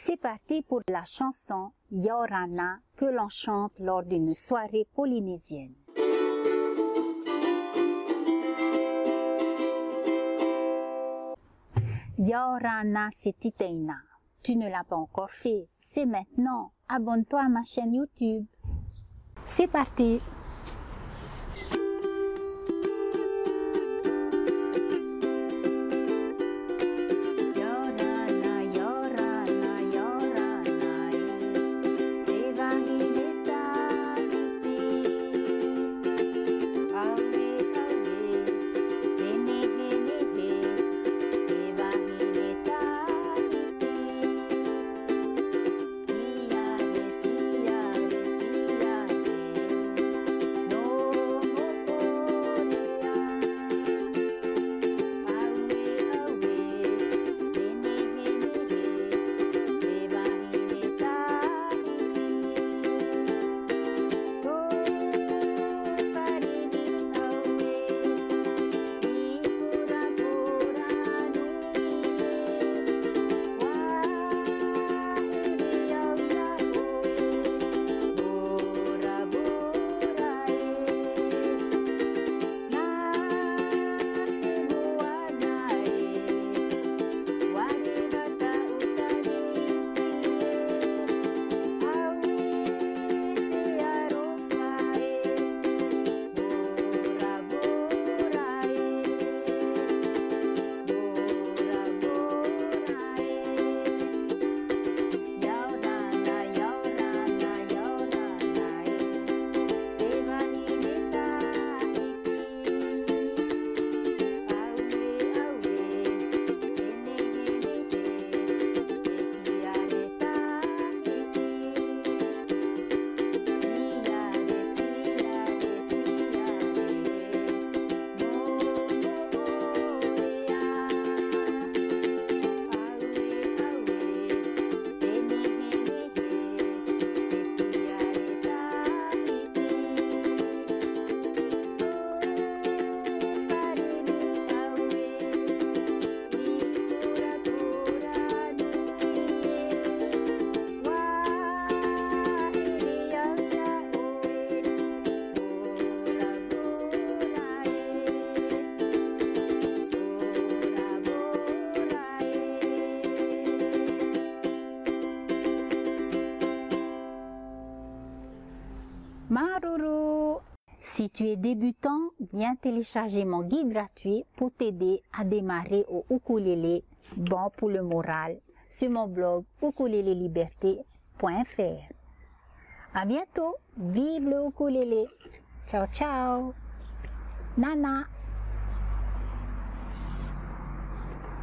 C'est parti pour la chanson Yorana que l'on chante lors d'une soirée polynésienne. Yorana Setiteina. Tu ne l'as pas encore fait, c'est maintenant. Abonne-toi à ma chaîne YouTube. C'est parti. Maruru Si tu es débutant, viens télécharger mon guide gratuit pour t'aider à démarrer au ukulélé bon pour le moral sur mon blog ukuléleliberté.fr. À bientôt, vive le ukulélé. Ciao ciao. Nana